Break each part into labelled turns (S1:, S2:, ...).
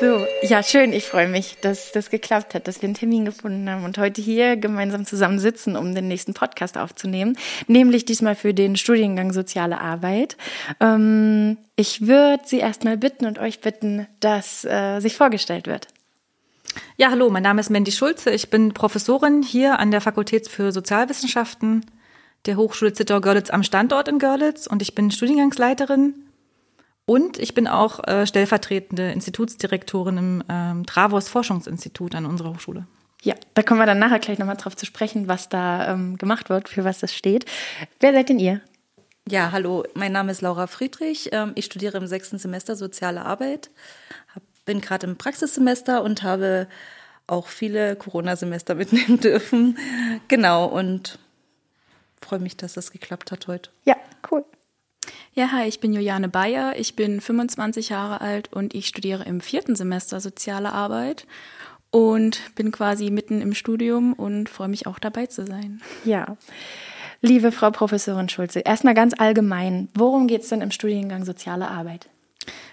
S1: So, ja, schön. Ich freue mich, dass das geklappt hat, dass wir einen Termin gefunden haben und heute hier gemeinsam zusammen sitzen, um den nächsten Podcast aufzunehmen. Nämlich diesmal für den Studiengang Soziale Arbeit. Ähm, ich würde Sie erstmal bitten und euch bitten, dass äh, sich vorgestellt wird.
S2: Ja, hallo, mein Name ist Mandy Schulze. Ich bin Professorin hier an der Fakultät für Sozialwissenschaften der Hochschule Zittau-Görlitz am Standort in Görlitz und ich bin Studiengangsleiterin und ich bin auch äh, stellvertretende Institutsdirektorin im ähm, Travos Forschungsinstitut an unserer Hochschule.
S1: Ja, da kommen wir dann nachher gleich nochmal drauf zu sprechen, was da ähm, gemacht wird, für was das steht. Wer seid denn ihr?
S3: Ja, hallo, mein Name ist Laura Friedrich. Ähm, ich studiere im sechsten Semester Soziale Arbeit, bin gerade im Praxissemester und habe auch viele Corona-Semester mitnehmen dürfen. Genau, und freue mich, dass das geklappt hat heute.
S1: Ja, cool.
S4: Ja, hi, ich bin Juliane Bayer, ich bin 25 Jahre alt und ich studiere im vierten Semester Soziale Arbeit und bin quasi mitten im Studium und freue mich auch dabei zu sein.
S1: Ja. Liebe Frau Professorin Schulze, erstmal ganz allgemein, worum geht es denn im Studiengang Soziale Arbeit?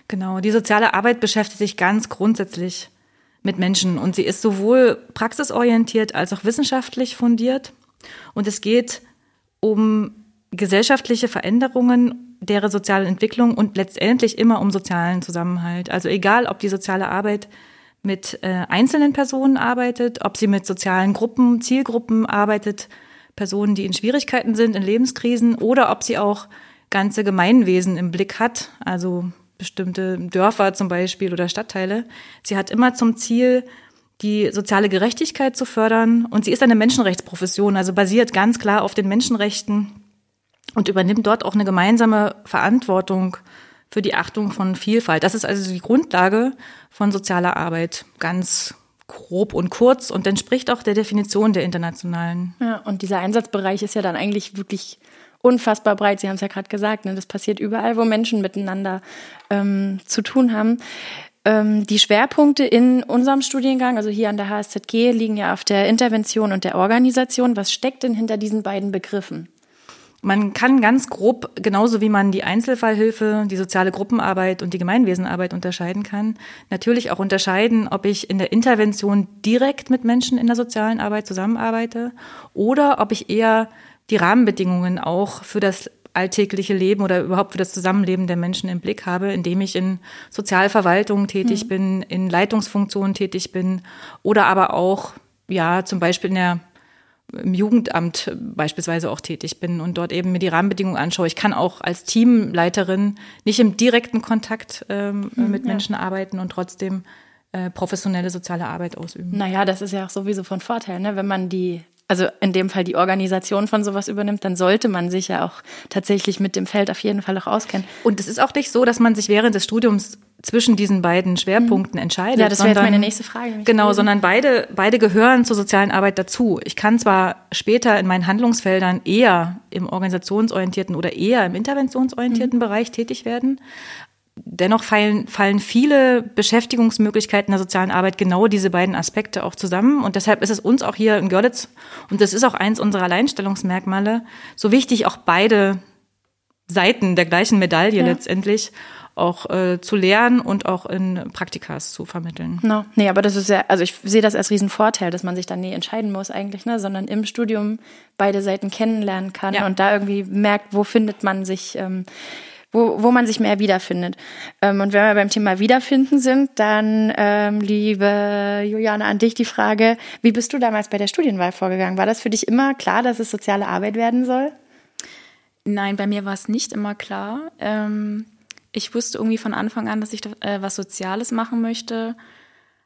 S2: Genau, die soziale Arbeit beschäftigt sich ganz grundsätzlich mit Menschen und sie ist sowohl praxisorientiert als auch wissenschaftlich fundiert. Und es geht um gesellschaftliche Veränderungen, deren soziale Entwicklung und letztendlich immer um sozialen Zusammenhalt. Also egal, ob die soziale Arbeit mit äh, einzelnen Personen arbeitet, ob sie mit sozialen Gruppen, Zielgruppen arbeitet, Personen, die in Schwierigkeiten sind, in Lebenskrisen, oder ob sie auch ganze Gemeinwesen im Blick hat, also bestimmte Dörfer zum Beispiel oder Stadtteile. Sie hat immer zum Ziel, die soziale Gerechtigkeit zu fördern. Und sie ist eine Menschenrechtsprofession, also basiert ganz klar auf den Menschenrechten und übernimmt dort auch eine gemeinsame Verantwortung für die Achtung von Vielfalt. Das ist also die Grundlage von sozialer Arbeit, ganz grob und kurz und entspricht auch der Definition der internationalen.
S1: Ja, und dieser Einsatzbereich ist ja dann eigentlich wirklich unfassbar breit. Sie haben es ja gerade gesagt, ne? das passiert überall, wo Menschen miteinander ähm, zu tun haben. Ähm, die Schwerpunkte in unserem Studiengang, also hier an der HSZG, liegen ja auf der Intervention und der Organisation. Was steckt denn hinter diesen beiden Begriffen?
S2: Man kann ganz grob, genauso wie man die Einzelfallhilfe, die soziale Gruppenarbeit und die Gemeinwesenarbeit unterscheiden kann, natürlich auch unterscheiden, ob ich in der Intervention direkt mit Menschen in der sozialen Arbeit zusammenarbeite oder ob ich eher die Rahmenbedingungen auch für das alltägliche Leben oder überhaupt für das Zusammenleben der Menschen im Blick habe, indem ich in Sozialverwaltung tätig mhm. bin, in Leitungsfunktionen tätig bin oder aber auch, ja, zum Beispiel in der im Jugendamt beispielsweise auch tätig bin und dort eben mir die Rahmenbedingungen anschaue. Ich kann auch als Teamleiterin nicht im direkten Kontakt ähm, mhm, mit Menschen ja. arbeiten und trotzdem äh, professionelle soziale Arbeit ausüben.
S1: Naja, das ist ja auch sowieso von Vorteil, ne? wenn man die also in dem Fall die Organisation von sowas übernimmt, dann sollte man sich ja auch tatsächlich mit dem Feld auf jeden Fall auch auskennen.
S2: Und es ist auch nicht so, dass man sich während des Studiums zwischen diesen beiden Schwerpunkten mhm. entscheidet.
S1: Ja, das wäre jetzt meine nächste Frage.
S2: Genau, gewesen. sondern beide, beide gehören zur sozialen Arbeit dazu. Ich kann zwar später in meinen Handlungsfeldern eher im organisationsorientierten oder eher im interventionsorientierten mhm. Bereich tätig werden, Dennoch fallen, fallen viele Beschäftigungsmöglichkeiten der sozialen Arbeit genau diese beiden Aspekte auch zusammen. Und deshalb ist es uns auch hier in Görlitz, und das ist auch eins unserer Alleinstellungsmerkmale, so wichtig, auch beide Seiten der gleichen Medaille ja. letztendlich auch äh, zu lernen und auch in Praktikas zu vermitteln.
S1: No. Nee, aber das ist ja, also ich sehe das als Riesenvorteil, dass man sich dann nie entscheiden muss eigentlich, ne, sondern im Studium beide Seiten kennenlernen kann ja. und da irgendwie merkt, wo findet man sich ähm, wo, wo man sich mehr wiederfindet. Ähm, und wenn wir beim Thema Wiederfinden sind, dann, ähm, liebe Juliane, an dich die Frage, wie bist du damals bei der Studienwahl vorgegangen? War das für dich immer klar, dass es soziale Arbeit werden soll?
S4: Nein, bei mir war es nicht immer klar. Ähm, ich wusste irgendwie von Anfang an, dass ich äh, was Soziales machen möchte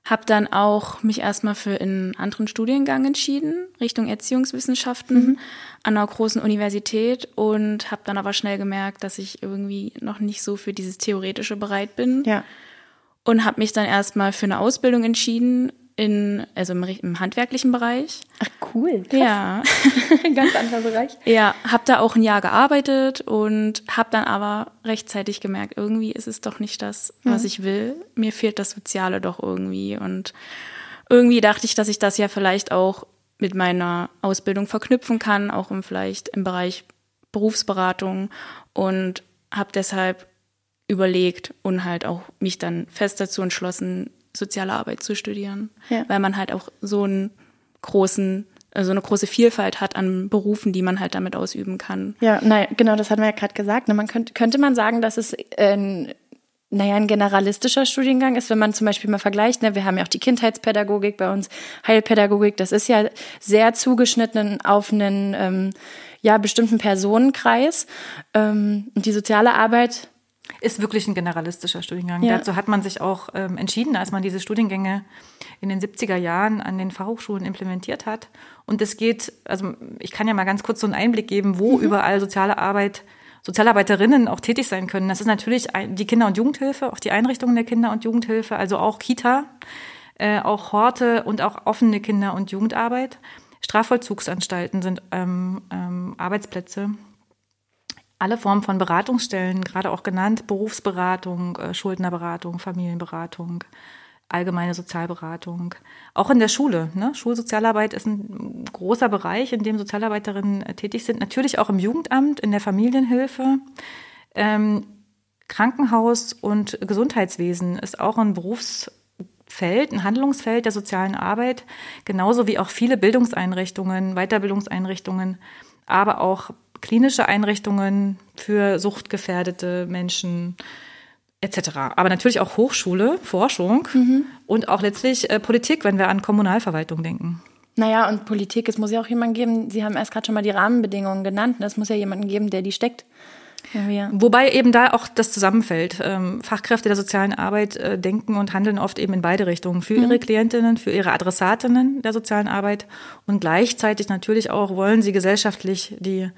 S4: habe dann auch mich erstmal für einen anderen Studiengang entschieden, Richtung Erziehungswissenschaften mhm. an einer großen Universität und habe dann aber schnell gemerkt, dass ich irgendwie noch nicht so für dieses Theoretische bereit bin. Ja. Und habe mich dann erstmal für eine Ausbildung entschieden, in, also im, im handwerklichen Bereich.
S1: Ach cool.
S4: Krass. Ja.
S1: Ganz anderer Bereich.
S4: Ja, habe da auch ein Jahr gearbeitet und habe dann aber rechtzeitig gemerkt, irgendwie ist es doch nicht das, was mhm. ich will. Mir fehlt das Soziale doch irgendwie. Und irgendwie dachte ich, dass ich das ja vielleicht auch mit meiner Ausbildung verknüpfen kann, auch im, vielleicht im Bereich Berufsberatung und habe deshalb überlegt und halt auch mich dann fest dazu entschlossen, soziale Arbeit zu studieren, ja. weil man halt auch so einen großen so eine große Vielfalt hat an Berufen, die man halt damit ausüben kann.
S1: Ja, nein, genau, das hatten wir ja gerade gesagt. Ne? Man könnte, könnte man sagen, dass es ein, naja, ein generalistischer Studiengang ist, wenn man zum Beispiel mal vergleicht. Ne? Wir haben ja auch die Kindheitspädagogik bei uns, Heilpädagogik. Das ist ja sehr zugeschnitten auf einen ähm, ja, bestimmten Personenkreis. Ähm, und die soziale Arbeit
S2: ist wirklich ein generalistischer Studiengang. Ja. Dazu hat man sich auch ähm, entschieden, als man diese Studiengänge in den 70er Jahren an den Fachhochschulen implementiert hat. Und es geht, also ich kann ja mal ganz kurz so einen Einblick geben, wo mhm. überall soziale Arbeit, Sozialarbeiterinnen auch tätig sein können. Das ist natürlich die Kinder- und Jugendhilfe, auch die Einrichtungen der Kinder- und Jugendhilfe, also auch Kita, äh, auch Horte und auch offene Kinder- und Jugendarbeit. Strafvollzugsanstalten sind ähm, ähm, Arbeitsplätze alle Formen von Beratungsstellen, gerade auch genannt, Berufsberatung, äh, Schuldnerberatung, Familienberatung, allgemeine Sozialberatung. Auch in der Schule. Ne? Schulsozialarbeit ist ein großer Bereich, in dem Sozialarbeiterinnen äh, tätig sind. Natürlich auch im Jugendamt, in der Familienhilfe. Ähm, Krankenhaus und Gesundheitswesen ist auch ein Berufsfeld, ein Handlungsfeld der sozialen Arbeit, genauso wie auch viele Bildungseinrichtungen, Weiterbildungseinrichtungen, aber auch klinische Einrichtungen für suchtgefährdete Menschen etc. Aber natürlich auch Hochschule, Forschung mhm. und auch letztlich äh, Politik, wenn wir an Kommunalverwaltung denken.
S1: Naja, und Politik, es muss ja auch jemanden geben, Sie haben erst gerade schon mal die Rahmenbedingungen genannt, es muss ja jemanden geben, der die steckt.
S2: Ja. Wobei eben da auch das zusammenfällt. Ähm, Fachkräfte der sozialen Arbeit äh, denken und handeln oft eben in beide Richtungen. Für mhm. ihre Klientinnen, für ihre Adressatinnen der sozialen Arbeit und gleichzeitig natürlich auch wollen sie gesellschaftlich die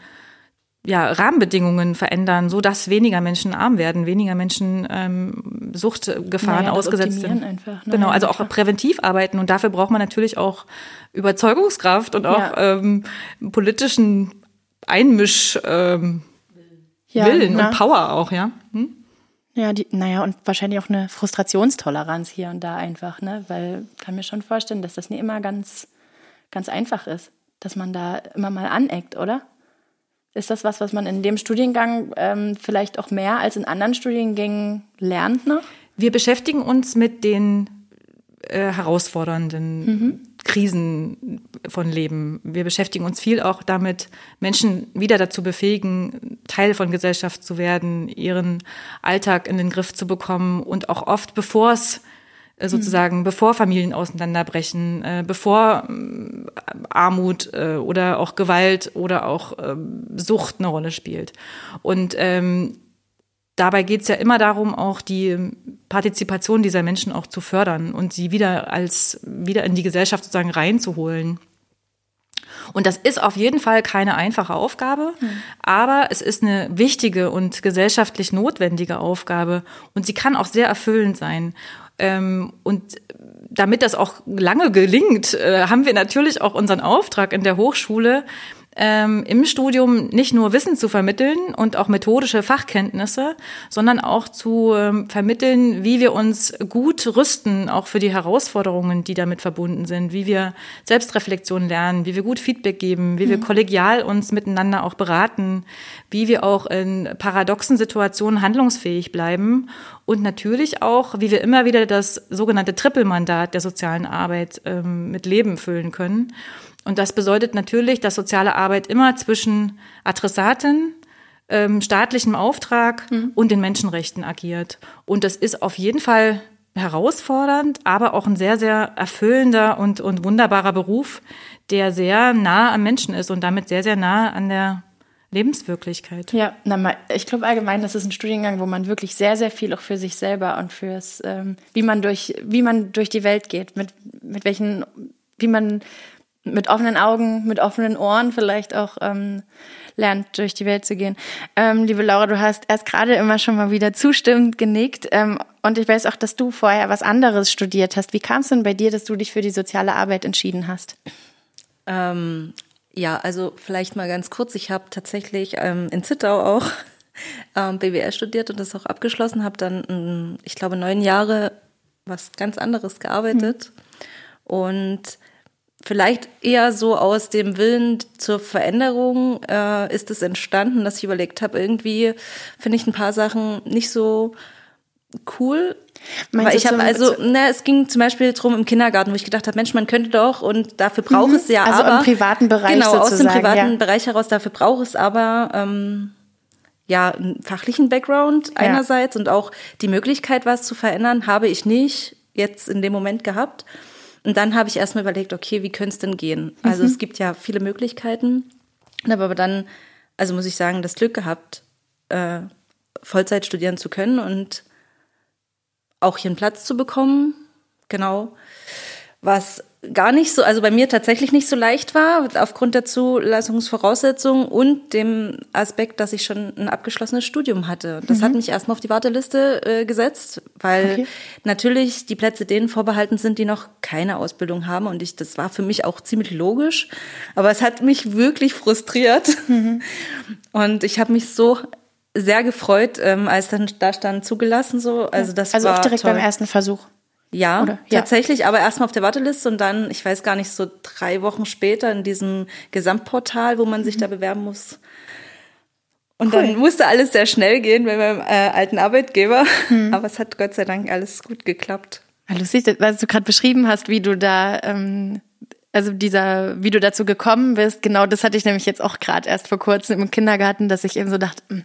S2: ja, Rahmenbedingungen verändern, so dass weniger Menschen arm werden, weniger Menschen ähm, Suchtgefahren naja, ausgesetzt sind. Einfach, ne? Genau, also auch präventiv arbeiten und dafür braucht man natürlich auch Überzeugungskraft und auch ja. ähm, politischen Einmisch ähm, ja, Willen na. und Power auch, ja. Hm?
S1: Ja, die, naja, und wahrscheinlich auch eine Frustrationstoleranz hier und da einfach, ne? Weil ich kann mir schon vorstellen, dass das nie immer ganz, ganz einfach ist, dass man da immer mal aneckt, oder? Ist das was, was man in dem Studiengang ähm, vielleicht auch mehr als in anderen Studiengängen lernt noch?
S2: Wir beschäftigen uns mit den äh, herausfordernden mhm. Krisen von Leben. Wir beschäftigen uns viel auch damit, Menschen wieder dazu befähigen, Teil von Gesellschaft zu werden, ihren Alltag in den Griff zu bekommen und auch oft, bevor es sozusagen, mhm. bevor Familien auseinanderbrechen, äh, bevor äh, Armut äh, oder auch Gewalt oder auch ähm, Sucht eine Rolle spielt. Und ähm, dabei geht es ja immer darum, auch die Partizipation dieser Menschen auch zu fördern und sie wieder als wieder in die Gesellschaft sozusagen reinzuholen. Und das ist auf jeden Fall keine einfache Aufgabe, mhm. aber es ist eine wichtige und gesellschaftlich notwendige Aufgabe und sie kann auch sehr erfüllend sein. Ähm, und damit das auch lange gelingt, äh, haben wir natürlich auch unseren Auftrag in der Hochschule, ähm, im Studium nicht nur Wissen zu vermitteln und auch methodische Fachkenntnisse, sondern auch zu ähm, vermitteln, wie wir uns gut rüsten, auch für die Herausforderungen, die damit verbunden sind, wie wir Selbstreflexion lernen, wie wir gut Feedback geben, wie mhm. wir kollegial uns miteinander auch beraten, wie wir auch in paradoxen Situationen handlungsfähig bleiben und natürlich auch, wie wir immer wieder das sogenannte Trippelmandat der sozialen Arbeit ähm, mit Leben füllen können. Und das bedeutet natürlich, dass soziale Arbeit immer zwischen Adressatin, ähm, staatlichem Auftrag mhm. und den Menschenrechten agiert. Und das ist auf jeden Fall herausfordernd, aber auch ein sehr, sehr erfüllender und, und wunderbarer Beruf, der sehr nah am Menschen ist und damit sehr, sehr nah an der Lebenswirklichkeit.
S1: Ja, na, ich glaube allgemein, das ist ein Studiengang, wo man wirklich sehr, sehr viel auch für sich selber und fürs, ähm, wie man durch, wie man durch die Welt geht, mit, mit welchen, wie man mit offenen Augen, mit offenen Ohren vielleicht auch ähm, lernt, durch die Welt zu gehen. Ähm, liebe Laura, du hast erst gerade immer schon mal wieder zustimmend genickt. Ähm, und ich weiß auch, dass du vorher was anderes studiert hast. Wie kam es denn bei dir, dass du dich für die soziale Arbeit entschieden hast?
S3: Ähm, ja, also vielleicht mal ganz kurz. Ich habe tatsächlich ähm, in Zittau auch ähm, BWL studiert und das auch abgeschlossen, habe dann, ähm, ich glaube, neun Jahre was ganz anderes gearbeitet. Mhm. Und vielleicht eher so aus dem Willen zur Veränderung äh, ist es entstanden, dass ich überlegt habe, irgendwie finde ich ein paar Sachen nicht so cool. Meinst ich habe also, na, es ging zum Beispiel drum im Kindergarten, wo ich gedacht habe, Mensch, man könnte doch und dafür braucht mhm. es ja
S1: also
S3: aber.
S1: im privaten Bereich
S3: Genau, aus dem privaten ja. Bereich heraus, dafür braucht es aber ähm, ja einen fachlichen Background ja. einerseits und auch die Möglichkeit, was zu verändern, habe ich nicht jetzt in dem Moment gehabt. Und dann habe ich erstmal überlegt, okay, wie könnte es denn gehen? Also mhm. es gibt ja viele Möglichkeiten, habe aber dann, also muss ich sagen, das Glück gehabt, äh, Vollzeit studieren zu können und auch hier einen Platz zu bekommen. Genau. Was gar nicht so, also bei mir tatsächlich nicht so leicht war, aufgrund der Zulassungsvoraussetzungen und dem Aspekt, dass ich schon ein abgeschlossenes Studium hatte. Das mhm. hat mich erstmal auf die Warteliste äh, gesetzt, weil okay. natürlich die Plätze denen vorbehalten sind, die noch keine Ausbildung haben. Und ich, das war für mich auch ziemlich logisch. Aber es hat mich wirklich frustriert. Mhm. Und ich habe mich so sehr gefreut, ähm, als dann da stand zugelassen so. Also das
S1: also
S3: war
S1: auch direkt
S3: toll.
S1: beim ersten Versuch.
S3: Ja, Oder? tatsächlich, ja. aber erstmal auf der Warteliste und dann, ich weiß gar nicht, so drei Wochen später in diesem Gesamtportal, wo man sich mhm. da bewerben muss. Und cool. dann musste alles sehr schnell gehen bei meinem äh, alten Arbeitgeber. Mhm. Aber es hat Gott sei Dank alles gut geklappt.
S1: Lustig, was du gerade beschrieben hast, wie du da, ähm, also dieser, wie du dazu gekommen bist, genau das hatte ich nämlich jetzt auch gerade erst vor kurzem im Kindergarten, dass ich eben so dachte, mh, hm,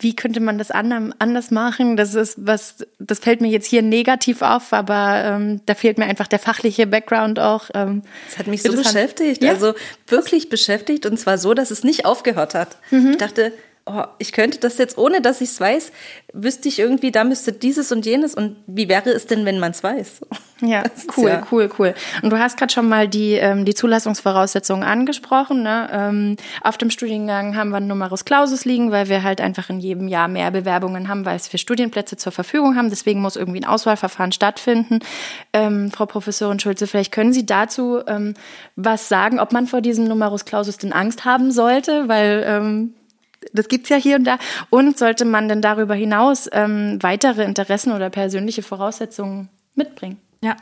S1: wie könnte man das anders machen? Das ist was, das fällt mir jetzt hier negativ auf, aber ähm, da fehlt mir einfach der fachliche Background auch. Ähm,
S3: das hat mich so beschäftigt, ja? also wirklich beschäftigt und zwar so, dass es nicht aufgehört hat. Mhm. Ich dachte, oh, ich könnte das jetzt, ohne dass ich es weiß, wüsste ich irgendwie, da müsste dieses und jenes. Und wie wäre es denn, wenn man es weiß?
S1: Ja, cool, ja cool, cool. Und du hast gerade schon mal die, ähm, die Zulassungsvoraussetzungen angesprochen. Ne? Ähm, auf dem Studiengang haben wir ein Numerus Clausus liegen, weil wir halt einfach in jedem Jahr mehr Bewerbungen haben, weil wir Studienplätze zur Verfügung haben. Deswegen muss irgendwie ein Auswahlverfahren stattfinden. Ähm, Frau Professorin Schulze, vielleicht können Sie dazu ähm, was sagen, ob man vor diesem Numerus Clausus denn Angst haben sollte, weil ähm, das gibt's ja hier und da. Und sollte man denn darüber hinaus ähm, weitere Interessen oder persönliche Voraussetzungen mitbringen?
S2: Ja,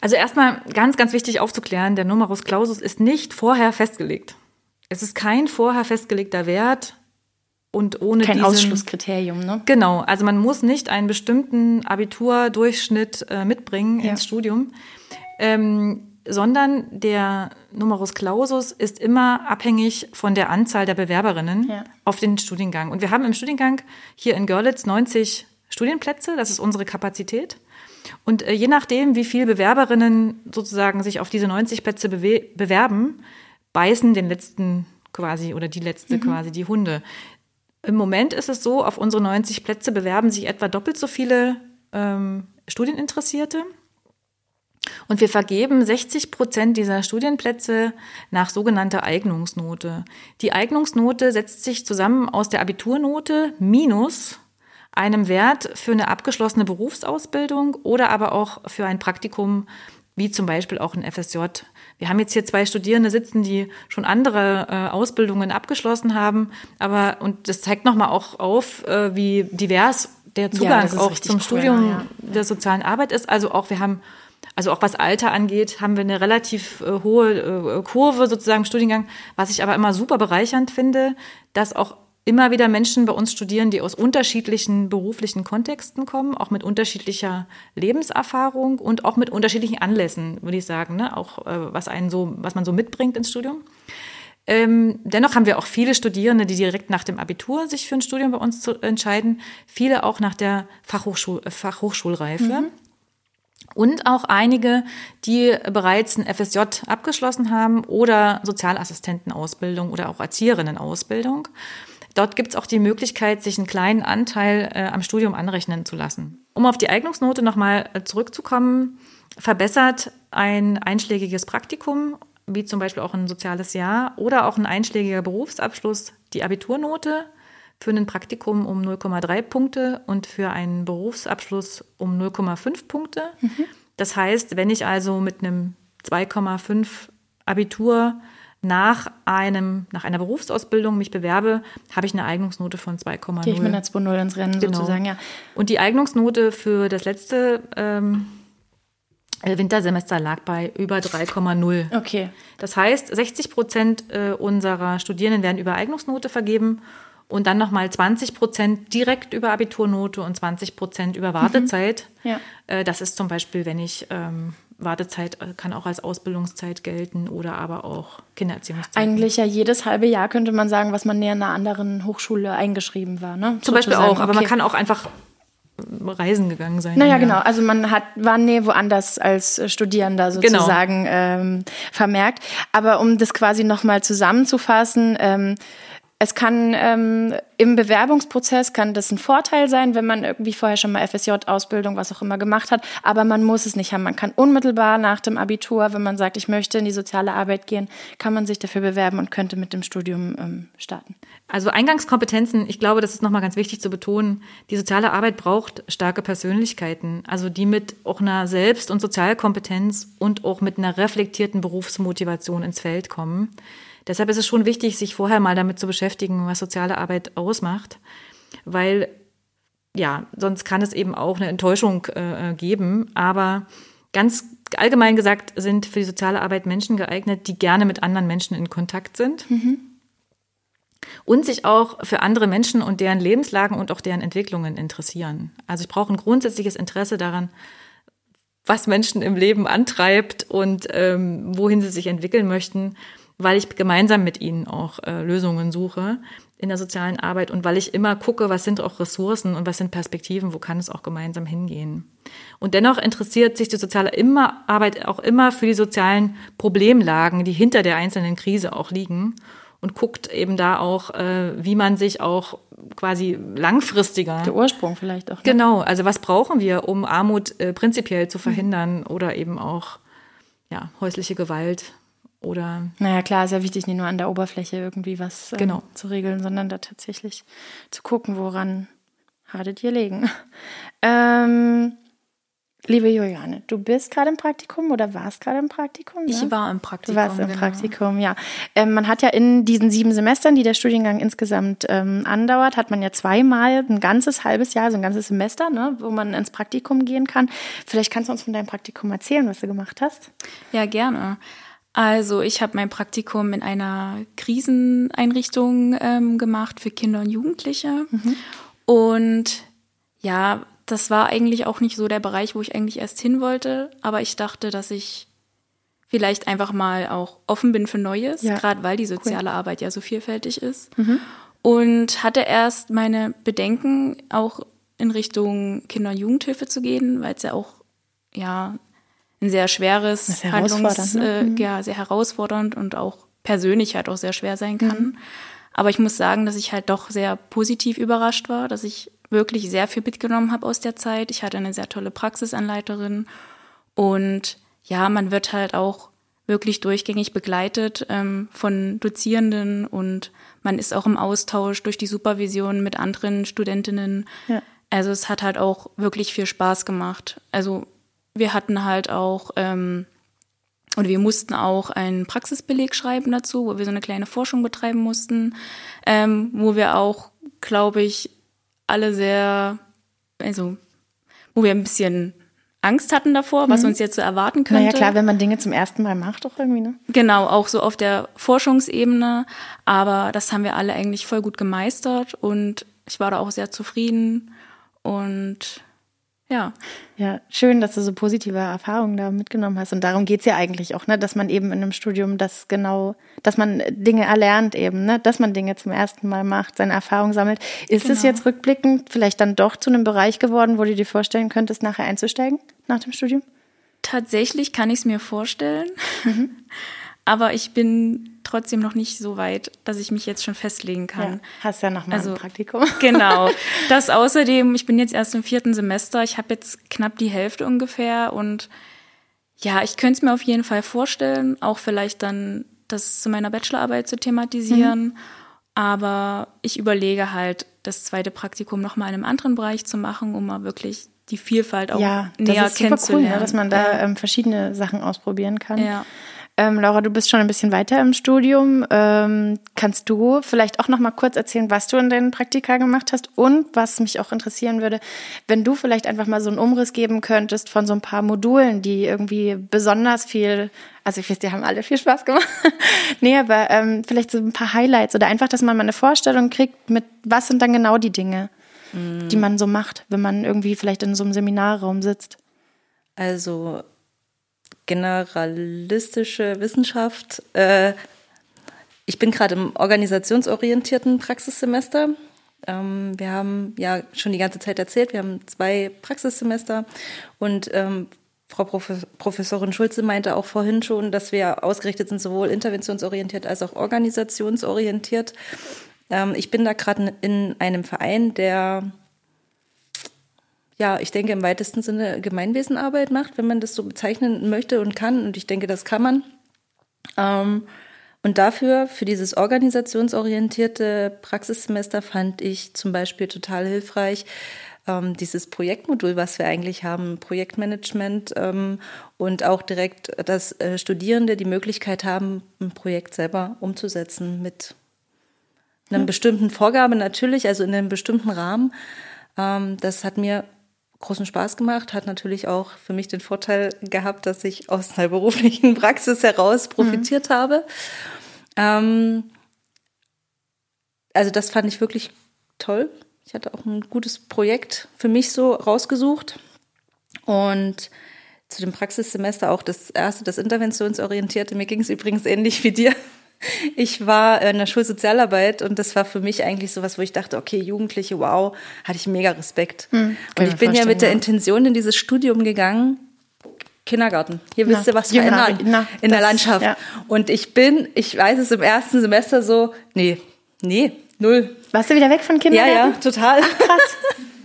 S2: also erstmal ganz, ganz wichtig aufzuklären, der Numerus Clausus ist nicht vorher festgelegt. Es ist kein vorher festgelegter Wert und ohne
S1: kein
S2: diesen,
S1: Ausschlusskriterium, ne?
S2: Genau, also man muss nicht einen bestimmten Abiturdurchschnitt äh, mitbringen ja. ins Studium. Ähm, sondern der Numerus Clausus ist immer abhängig von der Anzahl der Bewerberinnen ja. auf den Studiengang. Und wir haben im Studiengang hier in Görlitz 90 Studienplätze, das ist unsere Kapazität. Und äh, je nachdem, wie viele Bewerberinnen sozusagen sich auf diese 90 Plätze bewerben, beißen den letzten quasi oder die letzte mhm. quasi die Hunde. Im Moment ist es so, auf unsere 90 Plätze bewerben sich etwa doppelt so viele ähm, Studieninteressierte. Und wir vergeben 60 Prozent dieser Studienplätze nach sogenannter Eignungsnote. Die Eignungsnote setzt sich zusammen aus der Abiturnote minus einem Wert für eine abgeschlossene Berufsausbildung oder aber auch für ein Praktikum, wie zum Beispiel auch ein FSJ. Wir haben jetzt hier zwei Studierende sitzen, die schon andere äh, Ausbildungen abgeschlossen haben, aber und das zeigt nochmal auch auf, äh, wie divers der Zugang ja, auch zum cool, Studium ja. der sozialen Arbeit ist. Also auch wir haben also auch was Alter angeht, haben wir eine relativ äh, hohe äh, Kurve sozusagen im Studiengang, was ich aber immer super bereichernd finde, dass auch immer wieder Menschen bei uns studieren, die aus unterschiedlichen beruflichen Kontexten kommen, auch mit unterschiedlicher Lebenserfahrung und auch mit unterschiedlichen Anlässen, würde ich sagen, ne? auch äh, was einen so, was man so mitbringt ins Studium. Ähm, dennoch haben wir auch viele Studierende, die direkt nach dem Abitur sich für ein Studium bei uns entscheiden, viele auch nach der Fachhochschul Fachhochschulreife. Mhm und auch einige, die bereits ein FSJ abgeschlossen haben oder Sozialassistentenausbildung oder auch Erzieherinnenausbildung. Dort gibt es auch die Möglichkeit, sich einen kleinen Anteil äh, am Studium anrechnen zu lassen. Um auf die Eignungsnote nochmal äh, zurückzukommen, verbessert ein einschlägiges Praktikum, wie zum Beispiel auch ein soziales Jahr oder auch ein einschlägiger Berufsabschluss, die Abiturnote für ein Praktikum um 0,3 Punkte und für einen Berufsabschluss um 0,5 Punkte. Mhm. Das heißt, wenn ich also mit einem 2,5 Abitur nach einem, nach einer Berufsausbildung mich bewerbe, habe ich eine Eignungsnote von 2,0.
S1: Gehe ich mit einer 2,0 ins Rennen
S2: Genau.
S1: sozusagen, ja.
S2: Und die Eignungsnote für das letzte ähm, Wintersemester lag bei über 3,0.
S1: Okay.
S2: Das heißt, 60 Prozent äh, unserer Studierenden werden über Eignungsnote vergeben und dann nochmal 20 Prozent direkt über Abiturnote und 20 Prozent über Wartezeit.
S1: Ja.
S2: Äh, Das ist zum Beispiel, wenn ich ähm, Wartezeit äh, kann auch als Ausbildungszeit gelten oder aber auch Kindererziehungszeit.
S1: Eigentlich ja jedes halbe Jahr könnte man sagen, was man näher einer anderen Hochschule eingeschrieben war, ne?
S2: Zum Beispiel auch, aber man
S1: Okay.
S2: kann auch einfach reisen gegangen sein.
S1: Naja,
S2: Ja.
S1: genau. Also man hat, war nee woanders als äh, Studierender
S2: Genau.
S1: sozusagen ähm, vermerkt. Aber um das quasi nochmal zusammenzufassen, ähm, es kann ähm, im Bewerbungsprozess kann das ein Vorteil sein, wenn man irgendwie vorher schon mal FSJ-Ausbildung, was auch immer gemacht hat. Aber man muss es nicht haben. Man kann unmittelbar nach dem Abitur, wenn man sagt, ich möchte in die soziale Arbeit gehen, kann man sich dafür bewerben und könnte mit dem Studium ähm, starten.
S2: Also Eingangskompetenzen, ich glaube, das ist nochmal ganz wichtig zu betonen. Die soziale Arbeit braucht starke Persönlichkeiten, also die mit auch einer Selbst- und Sozialkompetenz und auch mit einer reflektierten Berufsmotivation ins Feld kommen. Deshalb ist es schon wichtig, sich vorher mal damit zu beschäftigen, was soziale Arbeit ausmacht, weil ja, sonst kann es eben auch eine Enttäuschung äh, geben. Aber ganz allgemein gesagt sind für die soziale Arbeit Menschen geeignet, die gerne mit anderen Menschen in Kontakt sind und sich auch für andere Menschen und deren Lebenslagen und auch deren Entwicklungen interessieren. Also ich brauche ein grundsätzliches Interesse daran, was Menschen im Leben antreibt und ähm, wohin sie sich entwickeln möchten, weil ich gemeinsam mit ihnen auch äh, Lösungen suche in der sozialen Arbeit und weil ich immer gucke, was sind auch Ressourcen und was sind Perspektiven, wo kann es auch gemeinsam hingehen. Und dennoch interessiert sich die soziale immer, Arbeit auch immer für die sozialen Problemlagen, die hinter der einzelnen Krise auch liegen und guckt eben da auch, äh, wie man sich auch quasi langfristiger
S1: Der Ursprung vielleicht auch. Ne?
S2: Genau, also was brauchen wir, um Armut äh, prinzipiell zu verhindern oder eben auch ja, häusliche Gewalt oder
S1: Naja, klar, ist ja wichtig, nicht nur an der Oberfläche irgendwie was ähm,
S2: Genau.
S1: zu regeln, sondern da tatsächlich zu gucken, woran hadet ihr legen. Ähm, liebe Juliane, du bist gerade im Praktikum oder warst gerade im Praktikum? Ne?
S4: Ich war im
S1: Du
S4: Praktikum.
S1: warst im
S4: genau.
S1: Praktikum, ja. Ähm, man hat ja in diesen sieben Semestern, die der Studiengang insgesamt ähm, andauert, hat man ja zweimal ein ganzes halbes Jahr, so ein ganzes Semester, ne, wo man ins Praktikum gehen kann. Vielleicht kannst du uns von deinem Praktikum erzählen, was du gemacht hast.
S4: Ja, gerne. Also ich habe mein Praktikum in einer Kriseneinrichtung ähm, gemacht für Kinder und Jugendliche. Und ja, das war eigentlich auch nicht so der Bereich, wo ich eigentlich erst hin wollte. Aber ich dachte, dass ich vielleicht einfach mal auch offen bin für Neues,
S1: Ja.
S4: gerade weil die soziale Arbeit ja so vielfältig ist. Und hatte erst meine Bedenken, auch in Richtung Kinder- und Jugendhilfe zu gehen, weil es ja auch ja ein sehr schweres
S1: herausfordernd, ne?
S4: äh, ja, sehr herausfordernd und auch persönlich halt auch sehr schwer sein kann. Aber ich muss sagen, dass ich halt doch sehr positiv überrascht war, dass ich wirklich sehr viel mitgenommen habe aus der Zeit. Ich hatte eine sehr tolle Praxisanleiterin und ja, man wird halt auch wirklich durchgängig begleitet ähm, von Dozierenden und man ist auch im Austausch durch die Supervision mit anderen Studentinnen.
S1: Ja.
S4: Also es hat halt auch wirklich viel Spaß gemacht. Also wir hatten halt auch ähm, und wir mussten auch einen Praxisbeleg schreiben dazu, wo wir so eine kleine Forschung betreiben mussten, ähm, wo wir auch, glaube ich, alle sehr, also wo wir ein bisschen Angst hatten davor, was uns jetzt so erwarten könnte.
S1: Naja, klar, wenn man Dinge zum ersten Mal macht, doch irgendwie, ne?
S4: Genau, auch so auf der Forschungsebene. Aber das haben wir alle eigentlich voll gut gemeistert und ich war da auch sehr zufrieden. Und ja,
S1: Ja, schön, dass du so positive Erfahrungen da mitgenommen hast. Und darum geht's ja eigentlich auch, ne? dass man eben in einem Studium das genau, dass man Dinge erlernt eben, ne? dass man Dinge zum ersten Mal macht, seine Erfahrung sammelt. Ist es
S4: Genau.
S1: jetzt rückblickend vielleicht dann doch zu einem Bereich geworden, wo du dir vorstellen könntest, nachher einzusteigen nach dem Studium?
S4: tatsächlich kann ich es mir vorstellen. Aber ich bin trotzdem noch nicht so weit, dass ich mich jetzt schon festlegen kann.
S1: Hast ja noch mal
S4: Also-
S1: ein Praktikum.
S4: Genau. Das außerdem, ich bin jetzt erst im vierten Semester, ich habe jetzt knapp die Hälfte ungefähr und ja, ich könnte es mir auf jeden Fall vorstellen, auch vielleicht dann das zu meiner Bachelorarbeit zu thematisieren. Aber ich überlege halt, das zweite Praktikum nochmal in einem anderen Bereich zu machen, um mal wirklich die Vielfalt auch
S1: Ja,
S4: näher
S1: das ist super cool,
S4: kennenzulernen.
S1: ne? dass man da
S4: ja.
S1: ähm, verschiedene Sachen ausprobieren kann.
S4: ja.
S1: Ähm, Laura, du bist schon ein bisschen weiter im Studium. Ähm, kannst du vielleicht auch noch mal kurz erzählen, was du in deinen Praktika gemacht hast und was mich auch interessieren würde, wenn du vielleicht einfach mal so einen Umriss geben könntest von so ein paar Modulen, die irgendwie besonders viel, also ich weiß, die haben alle viel Spaß gemacht. nee, aber ähm, vielleicht so ein paar Highlights oder einfach, dass man mal eine Vorstellung kriegt, mit was sind dann genau die Dinge, mm. die man so macht, wenn man irgendwie vielleicht in so einem Seminarraum sitzt.
S3: Also generalistische Wissenschaft. Äh, ich bin gerade im organisationsorientierten Praxissemester. Ähm, wir haben ja schon die ganze Zeit erzählt, wir haben zwei Praxissemester und ähm, Frau Professorin Schulze meinte auch vorhin schon, dass wir ausgerichtet sind, sowohl interventionsorientiert als auch organisationsorientiert. Ähm, ich bin da gerade in einem Verein, der ja, ich denke, im weitesten Sinne Gemeinwesenarbeit macht, wenn man das so bezeichnen möchte und kann. Und ich denke, das kann man. Ähm, und dafür, für dieses organisationsorientierte Praxissemester, fand ich zum Beispiel total hilfreich, ähm, dieses Projektmodul, was wir eigentlich haben, Projektmanagement ähm, und auch direkt, dass äh, Studierende die Möglichkeit haben, ein Projekt selber umzusetzen mit einer hm. bestimmten Vorgabe natürlich, also in einem bestimmten Rahmen. Ähm, das hat mir großen Spaß gemacht, hat natürlich auch für mich den Vorteil gehabt, dass ich aus einer beruflichen Praxis heraus profitiert mhm. habe. Ähm, also das fand ich wirklich toll. Ich hatte auch ein gutes Projekt für mich so rausgesucht und zu dem Praxissemester auch das erste, das interventionsorientierte. Mir ging es übrigens ähnlich wie dir. Ich war in der Schulsozialarbeit und das war für mich eigentlich sowas, wo ich dachte, okay, Jugendliche, wow, hatte ich mega Respekt. Hm, und ich bin ja mit der Intention in dieses Studium gegangen, Kindergarten. Hier na, wisst ihr was verändern na, in das, der Landschaft. Ja. Und ich bin, ich weiß es im ersten Semester so, nee, nee, null.
S1: Warst du wieder weg von Kindergarten?
S3: Ja, ja, total. Ach, krass.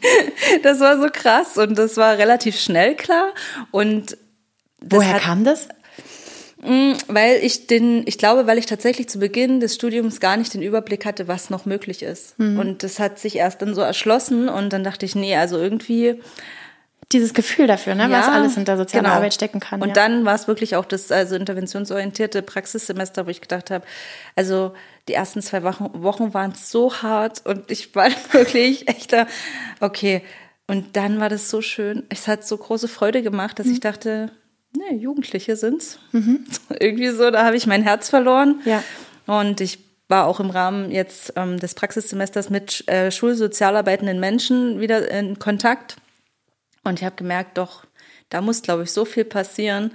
S3: das war so krass und das war relativ schnell klar. Und
S1: Woher hat, kam das?
S3: Mm, weil ich den, ich glaube, weil ich tatsächlich zu Beginn des Studiums gar nicht den Überblick hatte, was noch möglich ist. Mhm. Und das hat sich erst dann so erschlossen und dann dachte ich, nee, also irgendwie.
S1: Dieses Gefühl dafür, ne, ja, was alles hinter sozialer genau. Arbeit stecken kann.
S3: Und ja. dann war es wirklich auch das also interventionsorientierte Praxissemester, wo ich gedacht habe, also die ersten zwei Wochen, Wochen waren so hart und ich war wirklich echt da, okay. Und dann war das so schön. Es hat so große Freude gemacht, dass mhm. ich dachte, nee, Jugendliche sind's. Mhm. Irgendwie so, da habe ich mein Herz verloren. Ja. Und ich war auch im Rahmen jetzt ähm, des Praxissemesters mit äh, schulsozialarbeitenden Menschen wieder in Kontakt. Und ich habe gemerkt, doch, da muss, glaube ich, so viel passieren.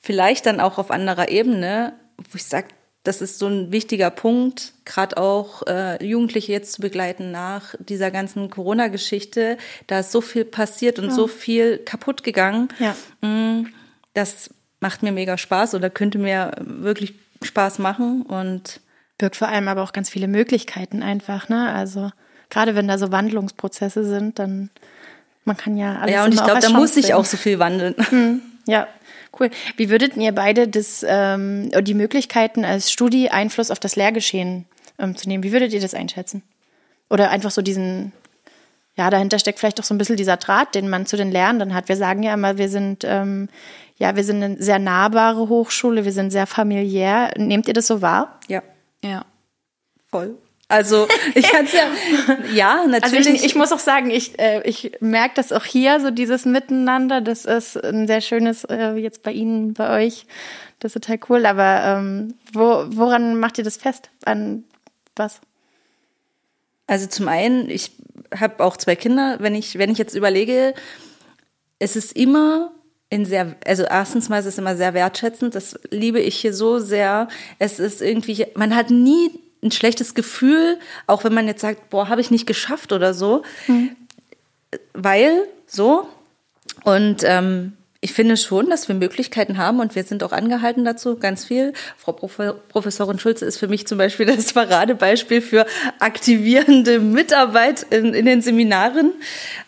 S3: Vielleicht dann auch auf anderer Ebene, wo ich sage, das ist so ein wichtiger Punkt, gerade auch äh, Jugendliche jetzt zu begleiten nach dieser ganzen Corona-Geschichte. Da ist so viel passiert und ja. so viel kaputt gegangen. Ja. Mm das macht mir mega Spaß oder könnte mir wirklich Spaß machen und
S1: birgt vor allem aber auch ganz viele Möglichkeiten einfach, ne? Also gerade wenn da so Wandlungsprozesse sind, dann man kann ja alles
S3: Ja, und ich glaube, da muss sich auch so viel wandeln. Hm,
S1: ja, cool. Wie würdet ihr beide das ähm, die Möglichkeiten als Studi Einfluss auf das Lehrgeschehen ähm, zu nehmen? Wie würdet ihr das einschätzen? Oder einfach so diesen ja, dahinter steckt vielleicht auch so ein bisschen dieser Draht, den man zu den Lernenden hat. Wir sagen ja immer, wir sind ähm, ja, wir sind eine sehr nahbare Hochschule, wir sind sehr familiär. Nehmt ihr das so wahr?
S3: Ja. Ja. Voll. Also ich kann es ja, ja, natürlich.
S1: Also ich, ich muss auch sagen, ich, äh, ich merke das auch hier, so dieses Miteinander, das ist ein sehr schönes, äh, jetzt bei Ihnen, bei euch, das ist total cool. Aber ähm, wo, woran macht ihr das fest? An was?
S3: Also zum einen, ich habe auch zwei Kinder. Wenn ich, wenn ich jetzt überlege, es ist immer in sehr, also erstens mal ist es immer sehr wertschätzend, das liebe ich hier so sehr. Es ist irgendwie, man hat nie ein schlechtes Gefühl, auch wenn man jetzt sagt, boah, habe ich nicht geschafft oder so, mhm. weil so. Und ähm, ich finde schon, dass wir Möglichkeiten haben und wir sind auch angehalten dazu, ganz viel. Frau Prof Professorin Schulze ist für mich zum Beispiel das Paradebeispiel für aktivierende Mitarbeit in, in den Seminaren,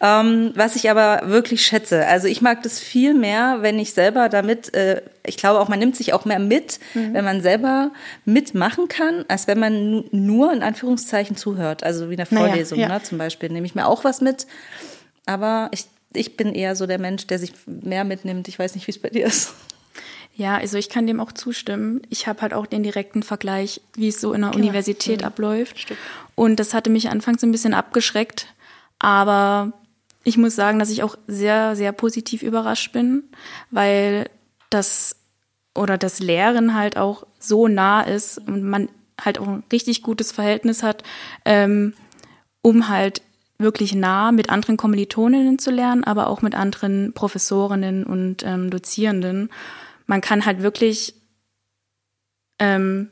S3: ähm, was ich aber wirklich schätze. Also ich mag das viel mehr, wenn ich selber damit, äh, ich glaube auch, man nimmt sich auch mehr mit, mhm. wenn man selber mitmachen kann, als wenn man nur in Anführungszeichen zuhört. Also wie eine Vorlesung naja, ja. ne, zum Beispiel, nehme ich mir auch was mit. Aber ich ich bin eher so der Mensch, der sich mehr mitnimmt. Ich weiß nicht, wie es bei dir ist.
S4: Ja, also ich kann dem auch zustimmen. Ich habe halt auch den direkten Vergleich, wie es so in der genau. Universität mhm. abläuft. Stimmt. Und das hatte mich anfangs ein bisschen abgeschreckt. Aber ich muss sagen, dass ich auch sehr, sehr positiv überrascht bin, weil das oder das Lehren halt auch so nah ist und man halt auch ein richtig gutes Verhältnis hat, ähm, um halt wirklich nah mit anderen Kommilitoninnen zu lernen, aber auch mit anderen Professorinnen und ähm, Dozierenden. Man kann halt wirklich ähm,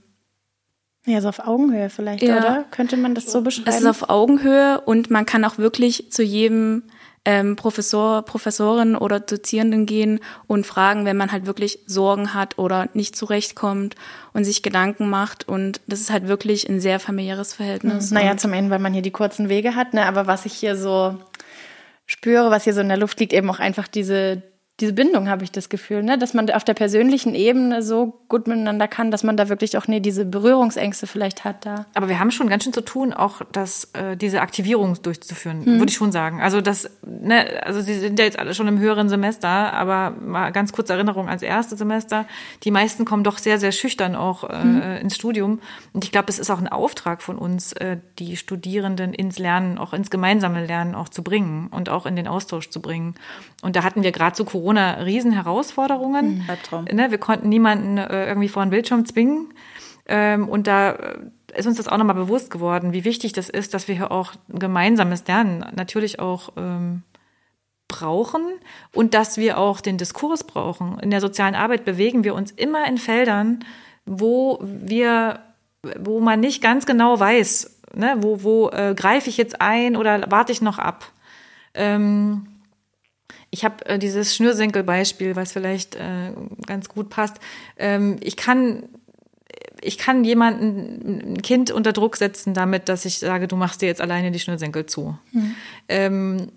S1: ja, so auf Augenhöhe vielleicht, ja. oder? Könnte man das so beschreiben?
S4: Es ist auf Augenhöhe und man kann auch wirklich zu jedem ähm, Professor, Professorin oder Dozierenden gehen und fragen, wenn man halt wirklich Sorgen hat oder nicht zurechtkommt und sich Gedanken macht. Und das ist halt wirklich ein sehr familiäres Verhältnis.
S1: Mhm. Naja, zum einen, weil man hier die kurzen Wege hat, ne? aber was ich hier so spüre, was hier so in der Luft liegt, eben auch einfach diese diese Bindung habe ich das Gefühl, ne? dass man auf der persönlichen Ebene so gut miteinander kann, dass man da wirklich auch ne, diese Berührungsängste vielleicht hat da.
S2: Aber wir haben schon ganz schön zu tun, auch das, äh, diese Aktivierung durchzuführen, hm. würde ich schon sagen. Also das, ne, also Sie sind ja jetzt alle schon im höheren Semester, aber mal ganz kurze Erinnerung ans erste Semester. Die meisten kommen doch sehr, sehr schüchtern auch äh, hm. ins Studium. Und ich glaube, es ist auch ein Auftrag von uns, äh, die Studierenden ins Lernen, auch ins gemeinsame Lernen auch zu bringen und auch in den Austausch zu bringen. Und da hatten wir gerade zu Corona Corona Riesenherausforderungen. Mhm. Ne, wir konnten niemanden äh, irgendwie vor einen Bildschirm zwingen. Ähm, und da äh, ist uns das auch nochmal bewusst geworden, wie wichtig das ist, dass wir hier auch gemeinsames Lernen natürlich auch ähm, brauchen und dass wir auch den Diskurs brauchen. In der sozialen Arbeit bewegen wir uns immer in Feldern, wo wir, wo man nicht ganz genau weiß, ne, wo, wo äh, greife ich jetzt ein oder warte ich noch ab. Ähm, ich habe äh, dieses Schnürsenkelbeispiel, was vielleicht äh, ganz gut passt. Ähm, ich kann ich kann jemanden, ein Kind unter Druck setzen damit, dass ich sage, du machst dir jetzt alleine die Schnürsenkel zu. Mhm. Ähm,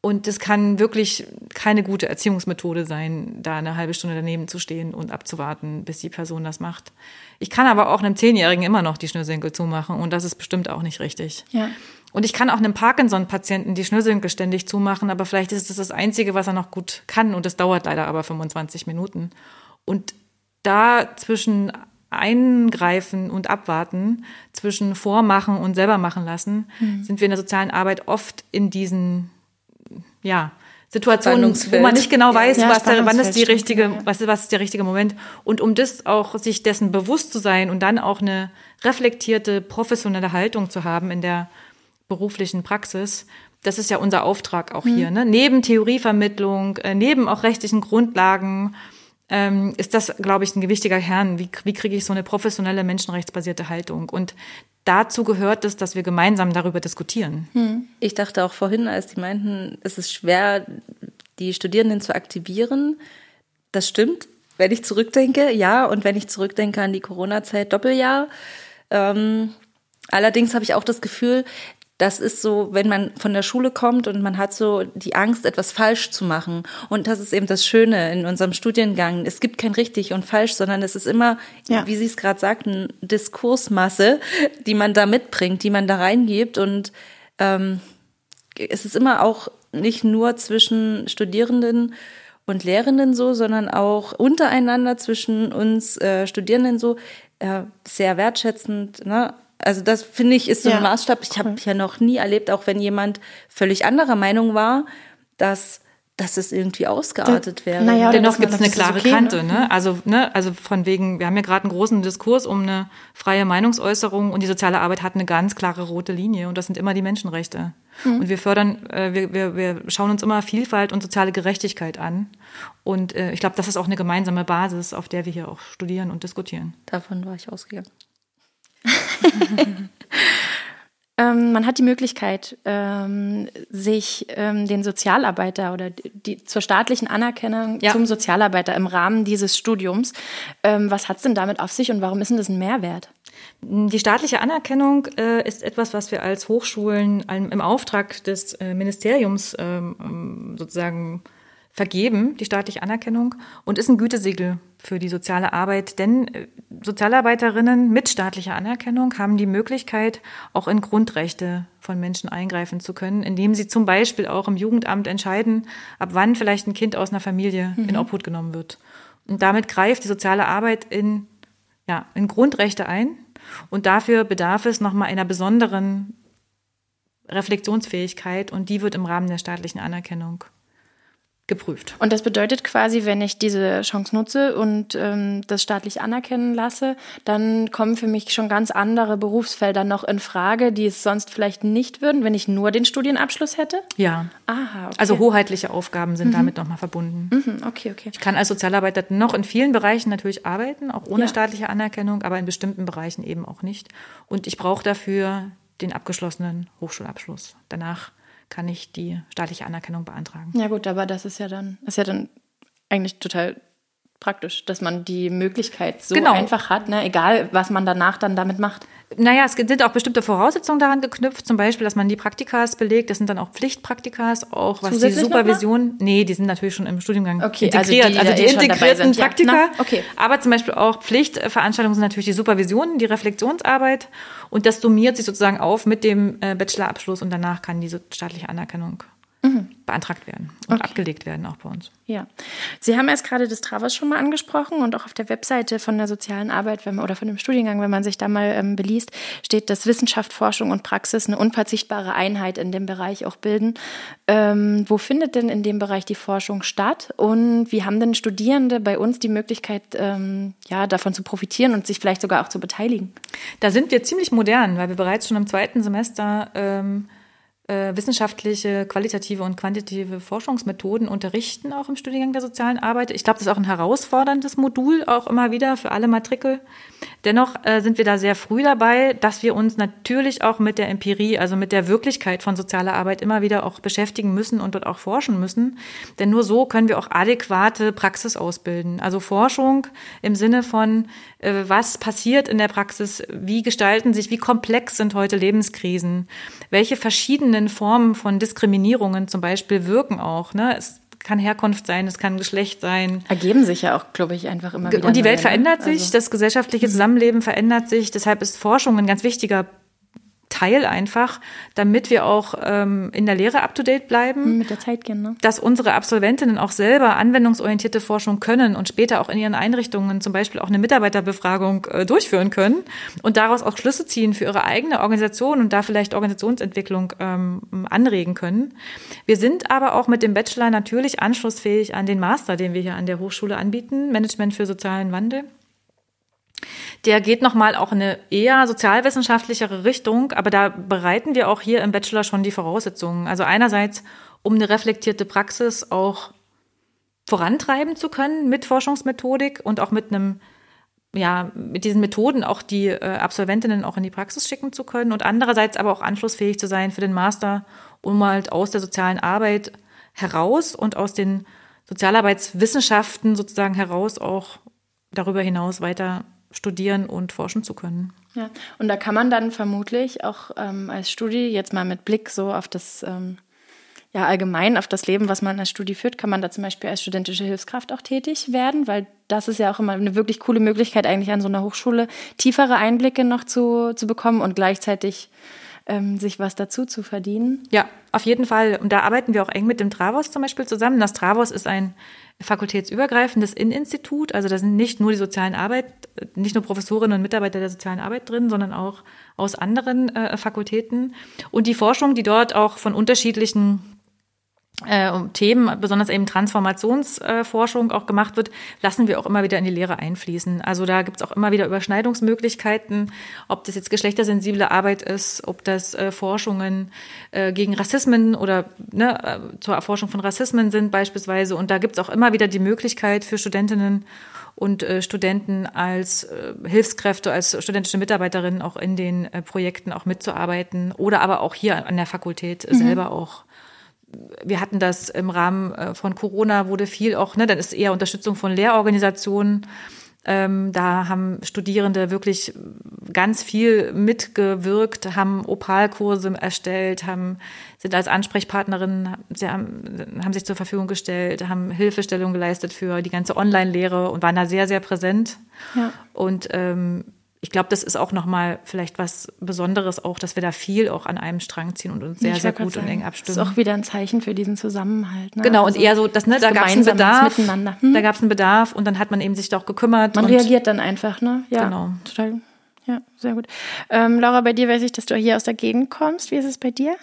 S2: und das kann wirklich keine gute Erziehungsmethode sein, da eine halbe Stunde daneben zu stehen und abzuwarten, bis die Person das macht. Ich kann aber auch einem Zehnjährigen immer noch die Schnürsenkel zumachen und das ist bestimmt auch nicht richtig. Ja. Und ich kann auch einem Parkinson-Patienten die Schnürsenkel ständig zumachen, aber vielleicht ist es das Einzige, was er noch gut kann und es dauert leider aber 25 Minuten. Und da zwischen Eingreifen und Abwarten, zwischen Vormachen und selber machen lassen, mhm. sind wir in der sozialen Arbeit oft in diesen, ja, Situationen, wo man nicht genau weiß, ja, was der, wann ist die richtige, ja. was, was ist der richtige Moment. Und um das auch, sich dessen bewusst zu sein und dann auch eine reflektierte, professionelle Haltung zu haben in der beruflichen Praxis. Das ist ja unser Auftrag auch mhm. hier. Ne? Neben Theorievermittlung, äh, neben auch rechtlichen Grundlagen ähm, ist das, glaube ich, ein gewichtiger Kern. Wie, wie kriege ich so eine professionelle, menschenrechtsbasierte Haltung? Und dazu gehört es, dass wir gemeinsam darüber diskutieren.
S3: Hm. Ich dachte auch vorhin, als die meinten, es ist schwer, die Studierenden zu aktivieren. Das stimmt, wenn ich zurückdenke, ja. Und wenn ich zurückdenke an die Corona-Zeit, Doppeljahr. Ähm, allerdings habe ich auch das Gefühl, das ist so, wenn man von der Schule kommt und man hat so die Angst, etwas falsch zu machen. Und das ist eben das Schöne in unserem Studiengang. Es gibt kein richtig und falsch, sondern es ist immer, ja. wie Sie es gerade sagten, Diskursmasse, die man da mitbringt, die man da reingibt. Und ähm, es ist immer auch nicht nur zwischen Studierenden und Lehrenden so, sondern auch untereinander zwischen uns äh, Studierenden so, äh, sehr wertschätzend. Ne? Also das finde ich ist so ja. ein Maßstab. Ich habe ja noch nie erlebt, auch wenn jemand völlig anderer Meinung war, dass dass es irgendwie ausgeartet wäre.
S2: Naja, Dennoch gibt es eine klare okay, Kante. Ne? Also, ne, also von wegen, wir haben ja gerade einen großen Diskurs um eine freie Meinungsäußerung und die soziale Arbeit hat eine ganz klare rote Linie und das sind immer die Menschenrechte. Mhm. Und wir fördern, äh, wir, wir, wir schauen uns immer Vielfalt und soziale Gerechtigkeit an. Und äh, ich glaube, das ist auch eine gemeinsame Basis, auf der wir hier auch studieren und diskutieren.
S3: Davon war ich ausgegangen.
S1: ähm, man hat die Möglichkeit, ähm, sich ähm, den Sozialarbeiter oder die, zur staatlichen Anerkennung ja. zum Sozialarbeiter im Rahmen dieses Studiums. Ähm, was hat es denn damit auf sich und warum ist denn das ein Mehrwert?
S2: Die staatliche Anerkennung äh, ist etwas, was wir als Hochschulen im Auftrag des äh, Ministeriums ähm, ähm, sozusagen vergeben, die staatliche Anerkennung, und ist ein Gütesiegel für die soziale Arbeit. Denn äh, Sozialarbeiterinnen mit staatlicher Anerkennung haben die Möglichkeit, auch in Grundrechte von Menschen eingreifen zu können, indem sie zum Beispiel auch im Jugendamt entscheiden, ab wann vielleicht ein Kind aus einer Familie mhm. in Obhut genommen wird. Und damit greift die soziale Arbeit in, ja, in Grundrechte ein. Und dafür bedarf es nochmal einer besonderen Reflexionsfähigkeit und die wird im Rahmen der staatlichen Anerkennung geprüft.
S1: Und das bedeutet quasi, wenn ich diese Chance nutze und ähm, das staatlich anerkennen lasse, dann kommen für mich schon ganz andere Berufsfelder noch in Frage, die es sonst vielleicht nicht würden, wenn ich nur den Studienabschluss hätte?
S2: Ja.
S1: Aha, okay.
S2: Also hoheitliche Aufgaben sind mhm. damit nochmal verbunden.
S1: Mhm, okay, okay.
S2: Ich kann als Sozialarbeiter noch in vielen Bereichen natürlich arbeiten, auch ohne ja. staatliche Anerkennung, aber in bestimmten Bereichen eben auch nicht. Und ich brauche dafür den abgeschlossenen Hochschulabschluss. Danach kann ich die staatliche Anerkennung beantragen.
S1: Ja gut, aber das ist ja dann, ist ja dann eigentlich total praktisch, dass man die Möglichkeit so genau. einfach hat, ne? egal was man danach dann damit macht.
S2: Naja, es sind auch bestimmte Voraussetzungen daran geknüpft, zum Beispiel, dass man die Praktikas belegt. Das sind dann auch Pflichtpraktikas, auch was die Supervision. Nee, die sind natürlich schon im Studiengang
S1: okay,
S2: integriert,
S1: also
S2: die, also die
S1: eh
S2: integrierten Praktika.
S1: Ja, okay.
S2: Aber zum Beispiel auch Pflichtveranstaltungen sind natürlich die Supervision, die Reflexionsarbeit und das summiert sich sozusagen auf mit dem äh, Bachelorabschluss und danach kann diese staatliche Anerkennung mhm. beantragt werden und okay. abgelegt werden auch bei uns.
S1: Ja. Sie haben erst gerade das Travos schon mal angesprochen und auch auf der Webseite von der sozialen Arbeit wenn oder von dem Studiengang, wenn man sich da mal ähm, beliest, steht, dass Wissenschaft, Forschung und Praxis eine unverzichtbare Einheit in dem Bereich auch bilden. Ähm, wo findet denn in dem Bereich die Forschung statt und wie haben denn Studierende bei uns die Möglichkeit, ähm, ja, davon zu profitieren und sich vielleicht sogar auch zu beteiligen?
S2: Da sind wir ziemlich modern, weil wir bereits schon im zweiten Semester ähm, äh, wissenschaftliche, qualitative und quantitative Forschungsmethoden unterrichten, auch im Studiengang der sozialen Arbeit. Ich glaube, das ist auch ein herausforderndes Modul, auch immer wieder für alle Matrikel. Dennoch äh, sind wir da sehr früh dabei, dass wir uns natürlich auch mit der Empirie, also mit der Wirklichkeit von sozialer Arbeit immer wieder auch beschäftigen müssen und dort auch forschen müssen. Denn nur so können wir auch adäquate Praxis ausbilden. Also Forschung im Sinne von, äh, was passiert in der Praxis, wie gestalten sich, wie komplex sind heute Lebenskrisen, welche verschiedenen Formen von Diskriminierungen zum Beispiel wirken auch. Ne? Es kann Herkunft sein, es kann Geschlecht sein.
S1: Ergeben sich ja auch, glaube ich, einfach immer wieder.
S2: Und die Welt ne? verändert sich, also. das gesellschaftliche Zusammenleben verändert sich. Deshalb ist Forschung ein ganz wichtiger Teil einfach, damit wir auch ähm, in der Lehre up-to-date bleiben.
S1: Mit der Zeit gehen, ne?
S2: Dass unsere Absolventinnen auch selber anwendungsorientierte Forschung können und später auch in ihren Einrichtungen zum Beispiel auch eine Mitarbeiterbefragung äh, durchführen können und daraus auch Schlüsse ziehen für ihre eigene Organisation und da vielleicht Organisationsentwicklung ähm, anregen können. Wir sind aber auch mit dem Bachelor natürlich anschlussfähig an den Master, den wir hier an der Hochschule anbieten, Management für sozialen Wandel. Der geht nochmal auch in eine eher sozialwissenschaftlichere Richtung, aber da bereiten wir auch hier im Bachelor schon die Voraussetzungen. Also einerseits, um eine reflektierte Praxis auch vorantreiben zu können mit Forschungsmethodik und auch mit einem ja, mit diesen Methoden auch die äh, Absolventinnen auch in die Praxis schicken zu können und andererseits aber auch anschlussfähig zu sein für den Master, um halt aus der sozialen Arbeit heraus und aus den Sozialarbeitswissenschaften sozusagen heraus auch darüber hinaus weiter studieren und forschen zu können.
S1: Ja, und da kann man dann vermutlich auch ähm, als Studie, jetzt mal mit Blick so auf das, ähm, ja, allgemein auf das Leben, was man als Studie führt, kann man da zum Beispiel als studentische Hilfskraft auch tätig werden, weil das ist ja auch immer eine wirklich coole Möglichkeit, eigentlich an so einer Hochschule tiefere Einblicke noch zu, zu bekommen und gleichzeitig ähm, sich was dazu zu verdienen.
S2: Ja, auf jeden Fall. Und da arbeiten wir auch eng mit dem Travos zum Beispiel zusammen. Das Travos ist ein fakultätsübergreifendes Inninstitut. Also da sind nicht nur die sozialen Arbeit, nicht nur Professorinnen und Mitarbeiter der sozialen Arbeit drin, sondern auch aus anderen äh, Fakultäten. Und die Forschung, die dort auch von unterschiedlichen äh, um Themen, besonders eben Transformationsforschung äh, auch gemacht wird, lassen wir auch immer wieder in die Lehre einfließen. Also da gibt es auch immer wieder Überschneidungsmöglichkeiten, ob das jetzt geschlechtersensible Arbeit ist, ob das äh, Forschungen äh, gegen Rassismen oder ne, äh, zur Erforschung von Rassismen sind beispielsweise. Und da gibt es auch immer wieder die Möglichkeit für Studentinnen und äh, Studenten als äh, Hilfskräfte, als studentische Mitarbeiterinnen auch in den äh, Projekten auch mitzuarbeiten oder aber auch hier an der Fakultät mhm. selber auch wir hatten das im Rahmen äh, von Corona, wurde viel auch, ne, dann ist eher Unterstützung von Lehrorganisationen. Ähm, da haben Studierende wirklich ganz viel mitgewirkt, haben Opalkurse erstellt, haben, sind als Ansprechpartnerinnen, sie haben, haben sich zur Verfügung gestellt, haben Hilfestellung geleistet für die ganze Online-Lehre und waren da sehr, sehr präsent. Ja. Und ähm, ich glaube, das ist auch nochmal vielleicht was Besonderes auch, dass wir da viel auch an einem Strang ziehen und uns sehr, sehr gut sagen, und eng abstimmen.
S1: Das ist auch wieder ein Zeichen für diesen Zusammenhalt.
S2: Ne? Genau, also und eher so, dass, ne, da gab es einen Bedarf. Hm? Da gab es einen Bedarf und dann hat man eben sich doch gekümmert.
S1: Man reagiert dann einfach, ne? Ja, genau. Total. Ja, sehr gut. Ähm, Laura, bei dir weiß ich, dass du hier aus der Gegend kommst. Wie ist es bei dir?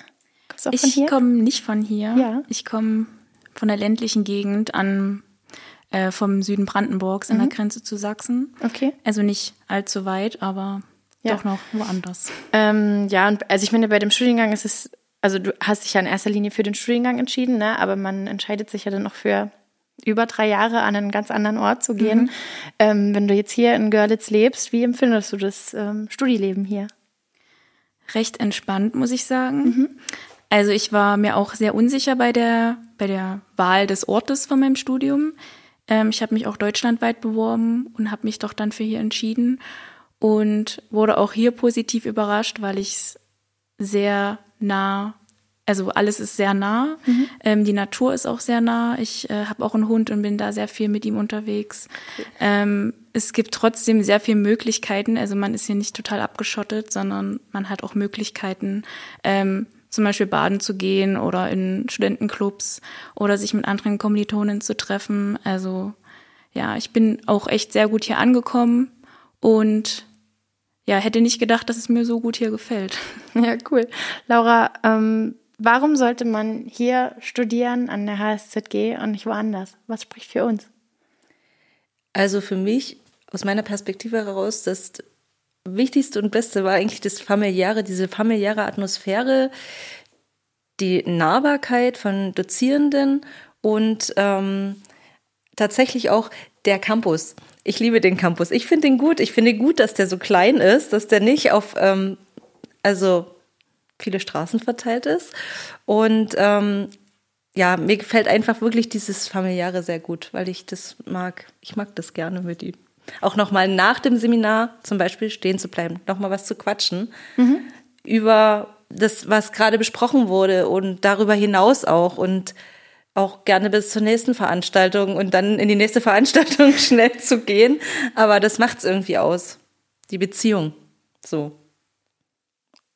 S4: Kommst du auch ich komme nicht von hier. Ja. Ich komme von der ländlichen Gegend an äh, vom Süden Brandenburgs mhm. an der Grenze zu Sachsen.
S1: Okay.
S4: Also nicht allzu weit, aber ja. doch noch woanders.
S1: Ähm, ja, und also ich meine, bei dem Studiengang ist es, also du hast dich ja in erster Linie für den Studiengang entschieden, ne? aber man entscheidet sich ja dann noch für über drei Jahre an einen ganz anderen Ort zu gehen. Mhm. Ähm, wenn du jetzt hier in Görlitz lebst, wie empfindest du das ähm, Studieleben hier?
S4: Recht entspannt, muss ich sagen. Mhm. Also ich war mir auch sehr unsicher bei der, bei der Wahl des Ortes von meinem Studium. Ähm, ich habe mich auch deutschlandweit beworben und habe mich doch dann für hier entschieden und wurde auch hier positiv überrascht, weil ich es sehr nah, also alles ist sehr nah. Mhm. Ähm, die Natur ist auch sehr nah. Ich äh, habe auch einen Hund und bin da sehr viel mit ihm unterwegs. Ähm, es gibt trotzdem sehr viele Möglichkeiten. Also man ist hier nicht total abgeschottet, sondern man hat auch Möglichkeiten, ähm, zum Beispiel baden zu gehen oder in Studentenclubs oder sich mit anderen Kommilitonen zu treffen. Also ja, ich bin auch echt sehr gut hier angekommen und ja, hätte nicht gedacht, dass es mir so gut hier gefällt.
S1: Ja, cool. Laura, ähm, warum sollte man hier studieren an der HSZG und nicht woanders? Was spricht für uns?
S3: Also für mich, aus meiner Perspektive heraus, das Wichtigste und Beste war eigentlich das familiäre, diese familiäre Atmosphäre, die Nahbarkeit von Dozierenden und ähm, tatsächlich auch der Campus. Ich liebe den Campus. Ich finde den gut. Ich finde gut, dass der so klein ist, dass der nicht auf ähm, also viele Straßen verteilt ist. Und ähm, ja, mir gefällt einfach wirklich dieses familiäre sehr gut, weil ich das mag. Ich mag das gerne mit ihm auch nochmal nach dem Seminar zum Beispiel stehen zu bleiben, nochmal was zu quatschen mhm. über das, was gerade besprochen wurde und darüber hinaus auch und auch gerne bis zur nächsten Veranstaltung und dann in die nächste Veranstaltung schnell zu gehen. Aber das macht es irgendwie aus. Die Beziehung. So.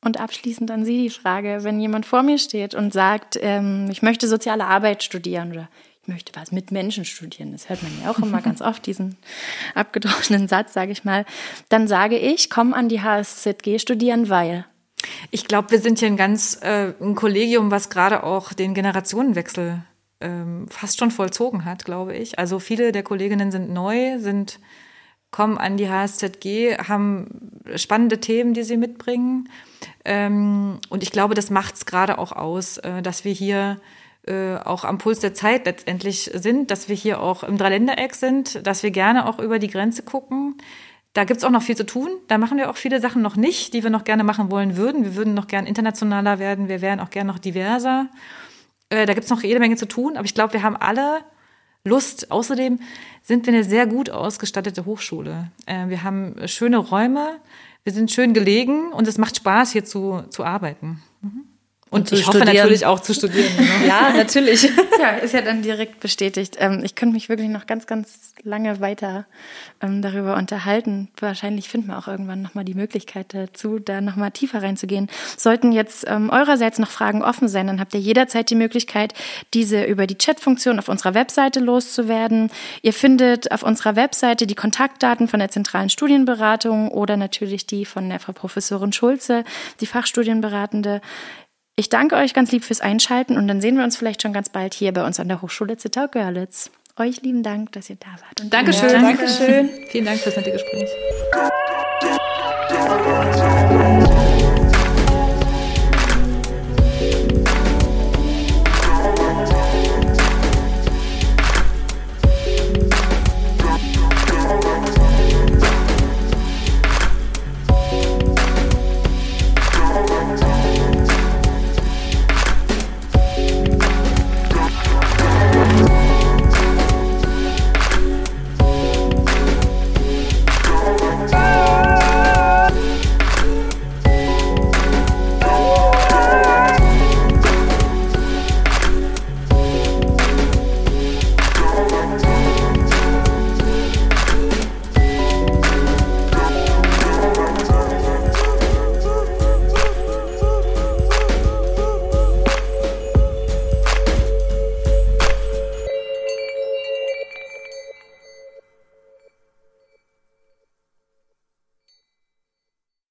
S1: Und abschließend an Sie die Frage, wenn jemand vor mir steht und sagt, ähm, ich möchte soziale Arbeit studieren oder möchte was mit Menschen studieren. Das hört man ja auch immer ganz oft, diesen abgedroschenen Satz, sage ich mal. Dann sage ich, komm an die HSZG studieren, weil.
S2: Ich glaube, wir sind hier ein ganz äh, ein Kollegium, was gerade auch den Generationenwechsel ähm, fast schon vollzogen hat, glaube ich. Also viele der Kolleginnen sind neu, sind kommen an die HSZG, haben spannende Themen, die sie mitbringen. Ähm, und ich glaube, das macht es gerade auch aus, äh, dass wir hier äh, auch am Puls der Zeit letztendlich sind, dass wir hier auch im Dreiländereck sind, dass wir gerne auch über die Grenze gucken. Da gibt's auch noch viel zu tun. Da machen wir auch viele Sachen noch nicht, die wir noch gerne machen wollen würden. Wir würden noch gern internationaler werden. Wir wären auch gern noch diverser. Äh, da gibt's noch jede Menge zu tun. Aber ich glaube, wir haben alle Lust. Außerdem sind wir eine sehr gut ausgestattete Hochschule. Äh, wir haben schöne Räume. Wir sind schön gelegen und es macht Spaß, hier zu, zu arbeiten. Und, und ich hoffe natürlich auch zu studieren.
S3: Genau. ja, natürlich.
S1: ja, ist ja dann direkt bestätigt. Ähm, ich könnte mich wirklich noch ganz, ganz lange weiter ähm, darüber unterhalten. Wahrscheinlich finden wir auch irgendwann nochmal die Möglichkeit dazu, da nochmal tiefer reinzugehen. Sollten jetzt ähm, eurerseits noch Fragen offen sein, dann habt ihr jederzeit die Möglichkeit, diese über die Chatfunktion auf unserer Webseite loszuwerden. Ihr findet auf unserer Webseite die Kontaktdaten von der zentralen Studienberatung oder natürlich die von der Frau Professorin Schulze, die Fachstudienberatende. Ich danke euch ganz lieb fürs Einschalten und dann sehen wir uns vielleicht schon ganz bald hier bei uns an der Hochschule Zittau-Görlitz. Euch lieben Dank, dass ihr da wart.
S2: Und Dankeschön.
S1: Ja, Dankeschön.
S2: Vielen Dank fürs nette Gespräch.